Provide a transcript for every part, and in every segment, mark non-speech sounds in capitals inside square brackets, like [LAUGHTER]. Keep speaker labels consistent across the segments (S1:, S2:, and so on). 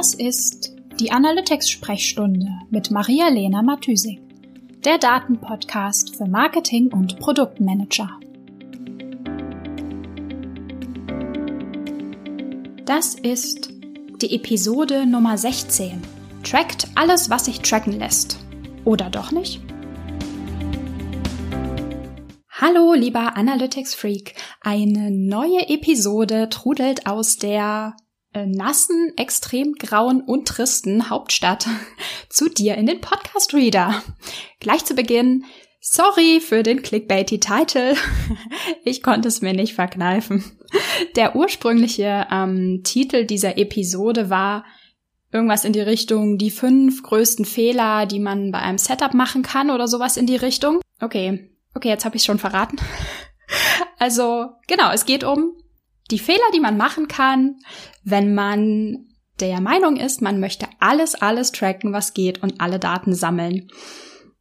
S1: Das ist die Analytics-Sprechstunde mit Maria-Lena Matysik, der Datenpodcast für Marketing und Produktmanager. Das ist die Episode Nummer 16. Trackt alles, was sich tracken lässt. Oder doch nicht? Hallo, lieber Analytics Freak. Eine neue Episode trudelt aus der nassen, extrem grauen und tristen Hauptstadt [LAUGHS] zu dir in den Podcast Reader. Gleich zu Beginn, sorry für den clickbaity Titel. [LAUGHS] ich konnte es mir nicht verkneifen. Der ursprüngliche ähm, Titel dieser Episode war irgendwas in die Richtung die fünf größten Fehler, die man bei einem Setup machen kann oder sowas in die Richtung. Okay, okay, jetzt habe ich schon verraten. [LAUGHS] Also genau, es geht um die Fehler, die man machen kann, wenn man der Meinung ist, man möchte alles, alles tracken, was geht und alle Daten sammeln.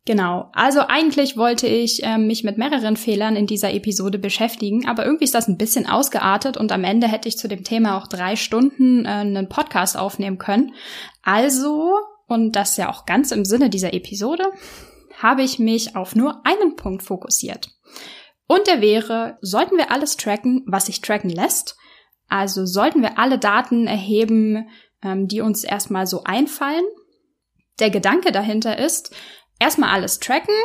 S1: Genau, also eigentlich wollte ich äh, mich mit mehreren Fehlern in dieser Episode beschäftigen, aber irgendwie ist das ein bisschen ausgeartet und am Ende hätte ich zu dem Thema auch drei Stunden äh, einen Podcast aufnehmen können. Also, und das ja auch ganz im Sinne dieser Episode, habe ich mich auf nur einen Punkt fokussiert. Und der wäre, sollten wir alles tracken, was sich tracken lässt? Also sollten wir alle Daten erheben, ähm, die uns erstmal so einfallen? Der Gedanke dahinter ist, erstmal alles tracken,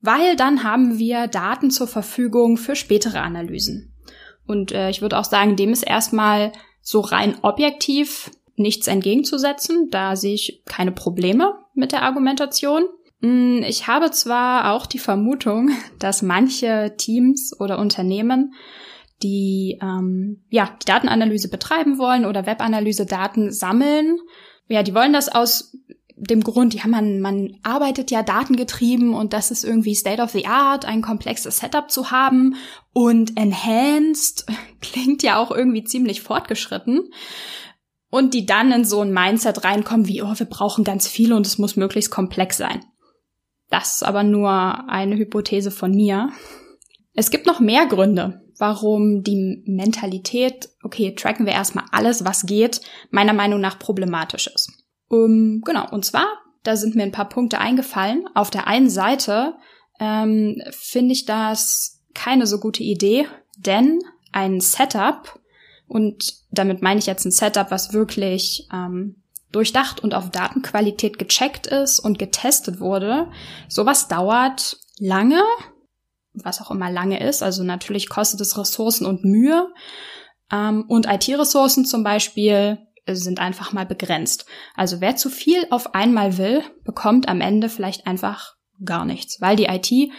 S1: weil dann haben wir Daten zur Verfügung für spätere Analysen. Und äh, ich würde auch sagen, dem ist erstmal so rein objektiv nichts entgegenzusetzen. Da sehe ich keine Probleme mit der Argumentation. Mm, ich habe zwar auch die Vermutung, [LAUGHS] dass manche Teams oder Unternehmen, die ähm, ja die Datenanalyse betreiben wollen oder Webanalyse Daten sammeln, ja, die wollen das aus dem Grund, ja, man, man arbeitet ja datengetrieben und das ist irgendwie State of the Art, ein komplexes Setup zu haben und enhanced [LAUGHS] klingt ja auch irgendwie ziemlich fortgeschritten. Und die dann in so ein Mindset reinkommen wie, oh, wir brauchen ganz viel und es muss möglichst komplex sein. Das ist aber nur eine Hypothese von mir. Es gibt noch mehr Gründe, warum die Mentalität, okay, tracken wir erstmal alles, was geht, meiner Meinung nach problematisch ist. Um, genau, und zwar, da sind mir ein paar Punkte eingefallen. Auf der einen Seite ähm, finde ich das keine so gute Idee, denn ein Setup, und damit meine ich jetzt ein Setup, was wirklich ähm, durchdacht und auf Datenqualität gecheckt ist und getestet wurde. Sowas dauert lange, was auch immer lange ist. Also natürlich kostet es Ressourcen und Mühe. Ähm, und IT-Ressourcen zum Beispiel sind einfach mal begrenzt. Also wer zu viel auf einmal will, bekommt am Ende vielleicht einfach gar nichts, weil die IT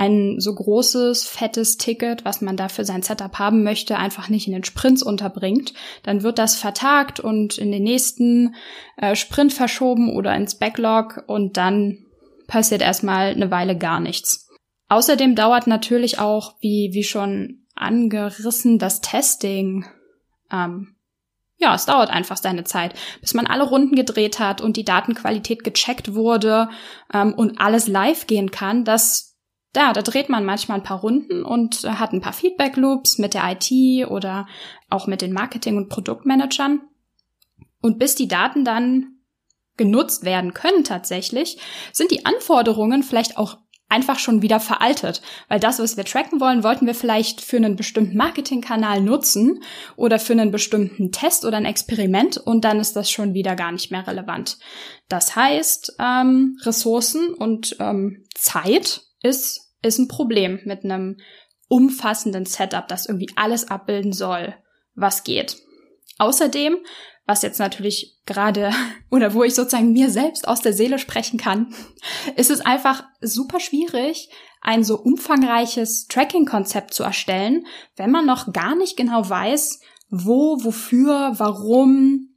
S1: ein so großes, fettes Ticket, was man da für sein Setup haben möchte, einfach nicht in den Sprints unterbringt, dann wird das vertagt und in den nächsten äh, Sprint verschoben oder ins Backlog und dann passiert erstmal eine Weile gar nichts. Außerdem dauert natürlich auch, wie, wie schon angerissen, das Testing. Ähm, ja, es dauert einfach seine Zeit, bis man alle Runden gedreht hat und die Datenqualität gecheckt wurde ähm, und alles live gehen kann. Das da, da dreht man manchmal ein paar Runden und hat ein paar Feedback-Loops mit der IT oder auch mit den Marketing- und Produktmanagern. Und bis die Daten dann genutzt werden können tatsächlich, sind die Anforderungen vielleicht auch einfach schon wieder veraltet. Weil das, was wir tracken wollen, wollten wir vielleicht für einen bestimmten Marketingkanal nutzen oder für einen bestimmten Test oder ein Experiment und dann ist das schon wieder gar nicht mehr relevant. Das heißt, ähm, Ressourcen und ähm, Zeit ist, ist ein Problem mit einem umfassenden Setup, das irgendwie alles abbilden soll, was geht. Außerdem, was jetzt natürlich gerade [LAUGHS] oder wo ich sozusagen mir selbst aus der Seele sprechen kann, [LAUGHS] ist es einfach super schwierig, ein so umfangreiches Tracking-Konzept zu erstellen, wenn man noch gar nicht genau weiß, wo, wofür, warum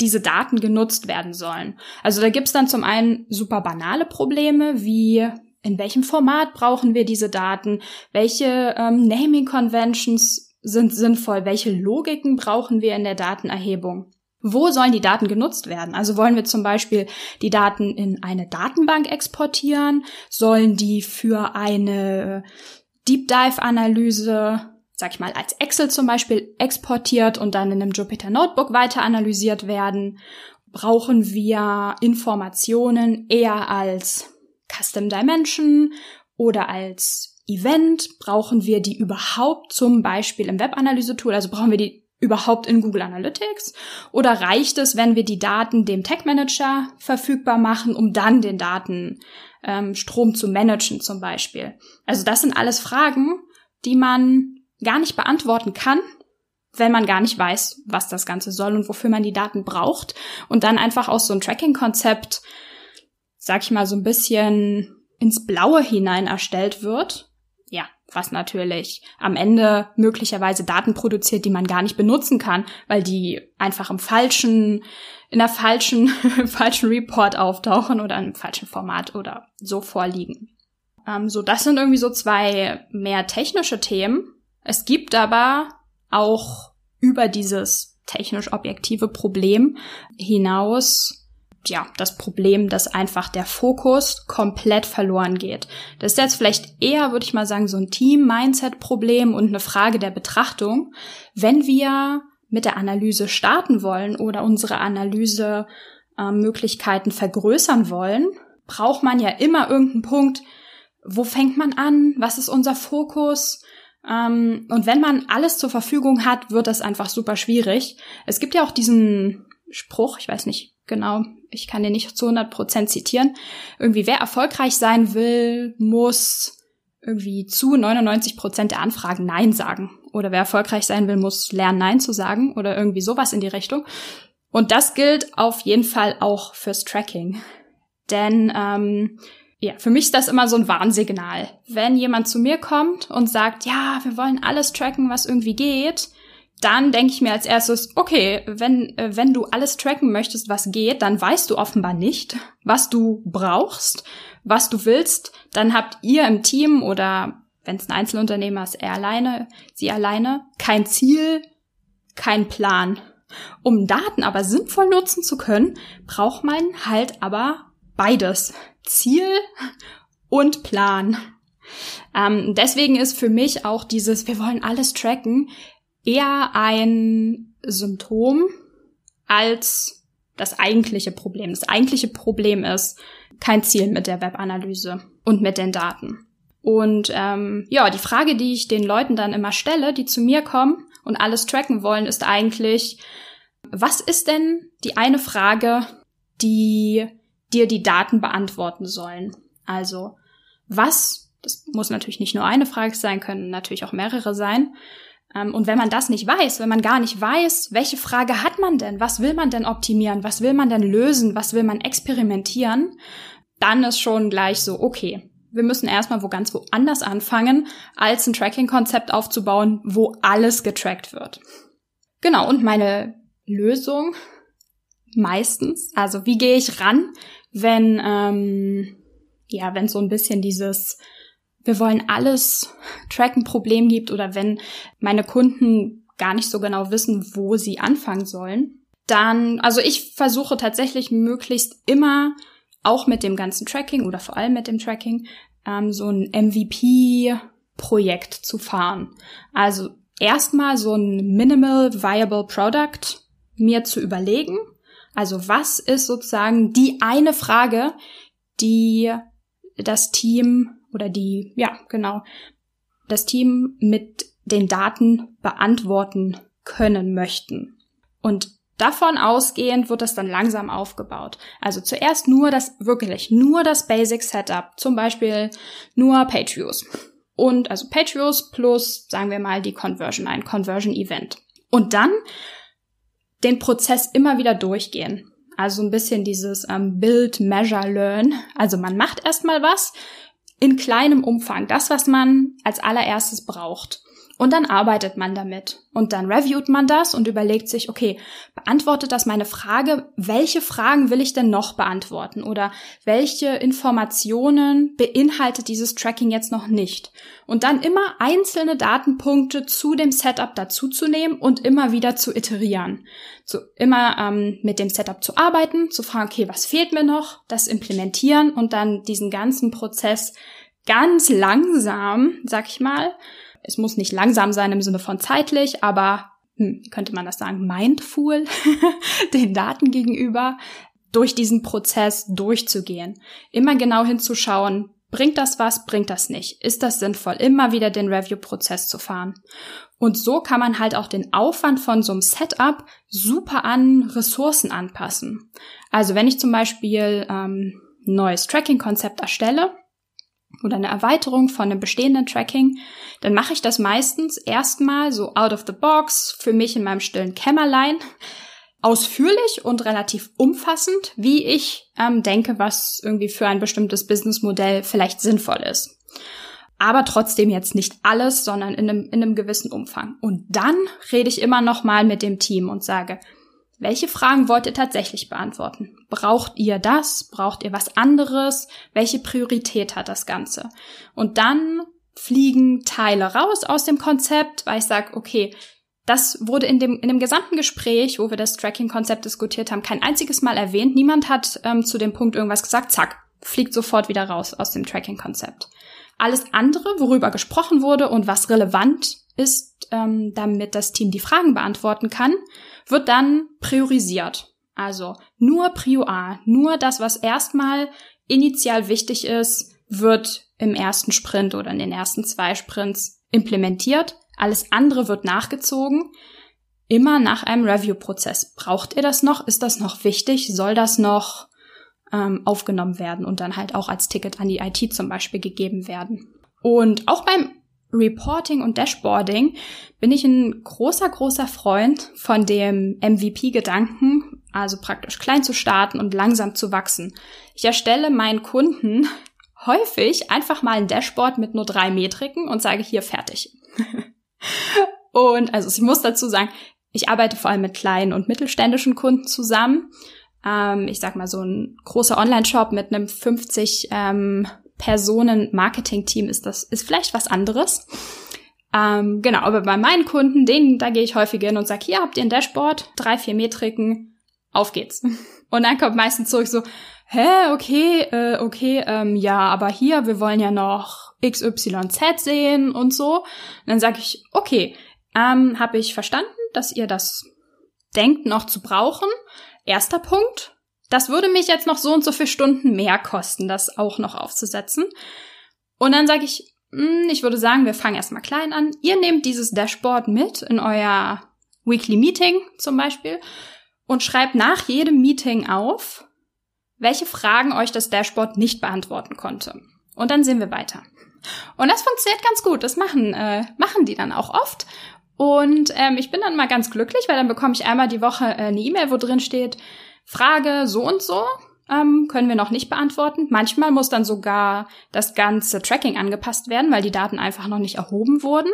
S1: diese Daten genutzt werden sollen. Also da gibt's dann zum einen super banale Probleme wie in welchem Format brauchen wir diese Daten, welche ähm, Naming Conventions sind sinnvoll, welche Logiken brauchen wir in der Datenerhebung. Wo sollen die Daten genutzt werden? Also wollen wir zum Beispiel die Daten in eine Datenbank exportieren? Sollen die für eine Deep Dive Analyse, sag ich mal, als Excel zum Beispiel exportiert und dann in einem Jupyter Notebook weiter analysiert werden? Brauchen wir Informationen eher als Custom Dimension oder als Event? Brauchen wir die überhaupt zum Beispiel im Webanalyse-Tool? Also brauchen wir die überhaupt in Google Analytics? Oder reicht es, wenn wir die Daten dem Tag Manager verfügbar machen, um dann den Datenstrom ähm, zu managen zum Beispiel? Also das sind alles Fragen, die man gar nicht beantworten kann, wenn man gar nicht weiß, was das Ganze soll und wofür man die Daten braucht. Und dann einfach aus so ein Tracking-Konzept, sag ich mal, so ein bisschen ins Blaue hinein erstellt wird ja, was natürlich am Ende möglicherweise Daten produziert, die man gar nicht benutzen kann, weil die einfach im falschen, in der falschen, [LAUGHS] falschen Report auftauchen oder im falschen Format oder so vorliegen. Ähm, so, das sind irgendwie so zwei mehr technische Themen. Es gibt aber auch über dieses technisch objektive Problem hinaus ja, das Problem, dass einfach der Fokus komplett verloren geht. Das ist jetzt vielleicht eher, würde ich mal sagen, so ein Team-Mindset-Problem und eine Frage der Betrachtung. Wenn wir mit der Analyse starten wollen oder unsere Analysemöglichkeiten äh, vergrößern wollen, braucht man ja immer irgendeinen Punkt, wo fängt man an, was ist unser Fokus, ähm, und wenn man alles zur Verfügung hat, wird das einfach super schwierig. Es gibt ja auch diesen Spruch, ich weiß nicht genau, ich kann den nicht zu 100 Prozent zitieren. Irgendwie, wer erfolgreich sein will, muss irgendwie zu 99 Prozent der Anfragen Nein sagen. Oder wer erfolgreich sein will, muss lernen, Nein zu sagen. Oder irgendwie sowas in die Richtung. Und das gilt auf jeden Fall auch fürs Tracking. Denn ähm, ja, für mich ist das immer so ein Warnsignal. Wenn jemand zu mir kommt und sagt, ja, wir wollen alles tracken, was irgendwie geht, dann denke ich mir als erstes, okay, wenn, äh, wenn du alles tracken möchtest, was geht, dann weißt du offenbar nicht, was du brauchst, was du willst. Dann habt ihr im Team oder wenn es ein Einzelunternehmer ist, er alleine, sie alleine, kein Ziel, kein Plan. Um Daten aber sinnvoll nutzen zu können, braucht man halt aber beides. Ziel und Plan. Ähm, deswegen ist für mich auch dieses, wir wollen alles tracken, eher ein Symptom als das eigentliche Problem. Das eigentliche Problem ist kein Ziel mit der Webanalyse und mit den Daten. Und ähm, ja, die Frage, die ich den Leuten dann immer stelle, die zu mir kommen und alles tracken wollen, ist eigentlich, was ist denn die eine Frage, die dir die Daten beantworten sollen? Also, was, das muss natürlich nicht nur eine Frage sein, können natürlich auch mehrere sein, und wenn man das nicht weiß, wenn man gar nicht weiß, welche Frage hat man denn, was will man denn optimieren, was will man denn lösen, was will man experimentieren, dann ist schon gleich so, okay, wir müssen erstmal wo ganz woanders anfangen, als ein Tracking-Konzept aufzubauen, wo alles getrackt wird. Genau, und meine Lösung meistens, also wie gehe ich ran, wenn, ähm, ja, wenn so ein bisschen dieses wir wollen alles tracken Problem gibt oder wenn meine Kunden gar nicht so genau wissen, wo sie anfangen sollen, dann, also ich versuche tatsächlich möglichst immer auch mit dem ganzen Tracking oder vor allem mit dem Tracking ähm, so ein MVP-Projekt zu fahren. Also erstmal so ein Minimal Viable Product mir zu überlegen. Also was ist sozusagen die eine Frage, die das Team oder die, ja, genau, das Team mit den Daten beantworten können möchten. Und davon ausgehend wird das dann langsam aufgebaut. Also zuerst nur das, wirklich nur das Basic Setup, zum Beispiel nur PageViews. Und also PageViews plus, sagen wir mal, die Conversion, ein Conversion Event. Und dann den Prozess immer wieder durchgehen. Also ein bisschen dieses ähm, Build, Measure, Learn. Also man macht erstmal was, in kleinem Umfang, das, was man als allererstes braucht. Und dann arbeitet man damit. Und dann reviewt man das und überlegt sich, okay, beantwortet das meine Frage? Welche Fragen will ich denn noch beantworten? Oder welche Informationen beinhaltet dieses Tracking jetzt noch nicht? Und dann immer einzelne Datenpunkte zu dem Setup dazuzunehmen und immer wieder zu iterieren. So immer ähm, mit dem Setup zu arbeiten, zu fragen, okay, was fehlt mir noch? Das implementieren und dann diesen ganzen Prozess ganz langsam, sag ich mal, es muss nicht langsam sein im Sinne von zeitlich, aber hm, könnte man das sagen, mindful [LAUGHS] den Daten gegenüber, durch diesen Prozess durchzugehen. Immer genau hinzuschauen, bringt das was, bringt das nicht? Ist das sinnvoll, immer wieder den Review-Prozess zu fahren? Und so kann man halt auch den Aufwand von so einem Setup super an Ressourcen anpassen. Also wenn ich zum Beispiel ähm, neues Tracking-Konzept erstelle, oder eine Erweiterung von einem bestehenden Tracking, dann mache ich das meistens erstmal so out of the box für mich in meinem stillen Kämmerlein, ausführlich und relativ umfassend, wie ich ähm, denke, was irgendwie für ein bestimmtes Businessmodell vielleicht sinnvoll ist. Aber trotzdem jetzt nicht alles, sondern in einem, in einem gewissen Umfang. Und dann rede ich immer noch mal mit dem Team und sage, welche Fragen wollt ihr tatsächlich beantworten? Braucht ihr das? Braucht ihr was anderes? Welche Priorität hat das Ganze? Und dann fliegen Teile raus aus dem Konzept, weil ich sage, okay, das wurde in dem, in dem gesamten Gespräch, wo wir das Tracking-Konzept diskutiert haben, kein einziges Mal erwähnt. Niemand hat ähm, zu dem Punkt irgendwas gesagt. Zack, fliegt sofort wieder raus aus dem Tracking-Konzept. Alles andere, worüber gesprochen wurde und was relevant ist, ähm, damit das Team die Fragen beantworten kann, wird dann priorisiert. Also nur Prio A, nur das, was erstmal initial wichtig ist, wird im ersten Sprint oder in den ersten zwei Sprints implementiert. Alles andere wird nachgezogen. Immer nach einem Review-Prozess. Braucht ihr das noch? Ist das noch wichtig? Soll das noch ähm, aufgenommen werden und dann halt auch als Ticket an die IT zum Beispiel gegeben werden? Und auch beim Reporting und Dashboarding bin ich ein großer, großer Freund von dem MVP-Gedanken, also praktisch klein zu starten und langsam zu wachsen. Ich erstelle meinen Kunden [LAUGHS] häufig einfach mal ein Dashboard mit nur drei Metriken und sage hier fertig. [LAUGHS] und also ich muss dazu sagen, ich arbeite vor allem mit kleinen und mittelständischen Kunden zusammen. Ähm, ich sag mal so ein großer Online-Shop mit einem 50 ähm, Personen-Marketing-Team ist das, ist vielleicht was anderes. Ähm, genau, aber bei meinen Kunden, denen, da gehe ich häufig hin und sage, hier habt ihr ein Dashboard, drei, vier Metriken, auf geht's. [LAUGHS] Und dann kommt meistens zurück so, hä, okay, äh, okay, ähm, ja, aber hier, wir wollen ja noch XYZ sehen und so. Und dann sage ich, okay, ähm, habe ich verstanden, dass ihr das denkt noch zu brauchen. Erster Punkt, das würde mich jetzt noch so und so viele Stunden mehr kosten, das auch noch aufzusetzen. Und dann sage ich, hm, ich würde sagen, wir fangen erstmal klein an. Ihr nehmt dieses Dashboard mit in euer Weekly Meeting zum Beispiel und schreibt nach jedem Meeting auf, welche Fragen euch das Dashboard nicht beantworten konnte. Und dann sehen wir weiter. Und das funktioniert ganz gut. Das machen, äh, machen die dann auch oft. Und ähm, ich bin dann mal ganz glücklich, weil dann bekomme ich einmal die Woche äh, eine E-Mail, wo drin steht, Frage so und so ähm, können wir noch nicht beantworten. Manchmal muss dann sogar das ganze Tracking angepasst werden, weil die Daten einfach noch nicht erhoben wurden,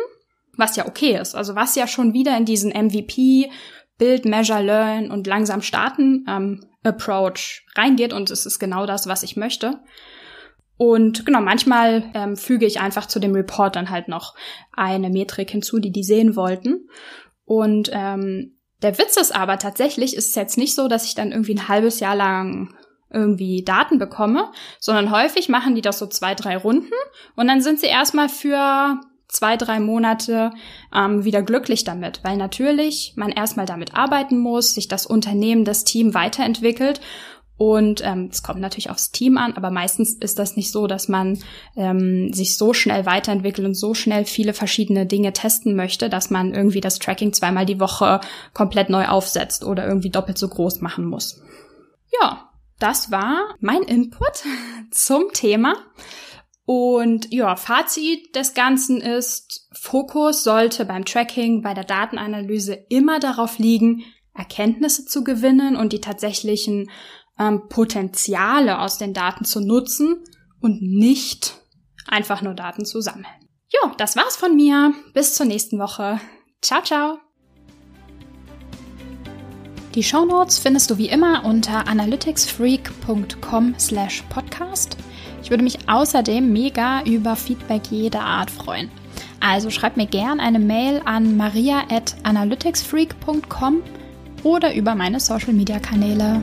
S1: was ja okay ist. Also was ja schon wieder in diesen MVP, Build, Measure, Learn und langsam starten ähm, Approach reingeht und es ist genau das, was ich möchte. Und genau, manchmal ähm, füge ich einfach zu dem Report dann halt noch eine Metrik hinzu, die die sehen wollten. Und ähm, der Witz ist aber tatsächlich, ist es jetzt nicht so, dass ich dann irgendwie ein halbes Jahr lang irgendwie Daten bekomme, sondern häufig machen die das so zwei, drei Runden und dann sind sie erstmal für zwei, drei Monate ähm, wieder glücklich damit, weil natürlich man erstmal damit arbeiten muss, sich das Unternehmen, das Team weiterentwickelt und ähm, es kommt natürlich aufs Team an, aber meistens ist das nicht so, dass man ähm, sich so schnell weiterentwickelt und so schnell viele verschiedene Dinge testen möchte, dass man irgendwie das Tracking zweimal die Woche komplett neu aufsetzt oder irgendwie doppelt so groß machen muss. Ja, das war mein Input [LAUGHS] zum Thema. Und ja, Fazit des Ganzen ist, Fokus sollte beim Tracking, bei der Datenanalyse immer darauf liegen, Erkenntnisse zu gewinnen und die tatsächlichen ähm, Potenziale aus den Daten zu nutzen und nicht einfach nur Daten zu sammeln. Jo, das war's von mir. Bis zur nächsten Woche. Ciao, ciao. Die Shownotes findest du wie immer unter analyticsfreak.com slash podcast. Ich würde mich außerdem mega über Feedback jeder Art freuen. Also schreib mir gern eine Mail an maria at analyticsfreak.com oder über meine Social Media Kanäle.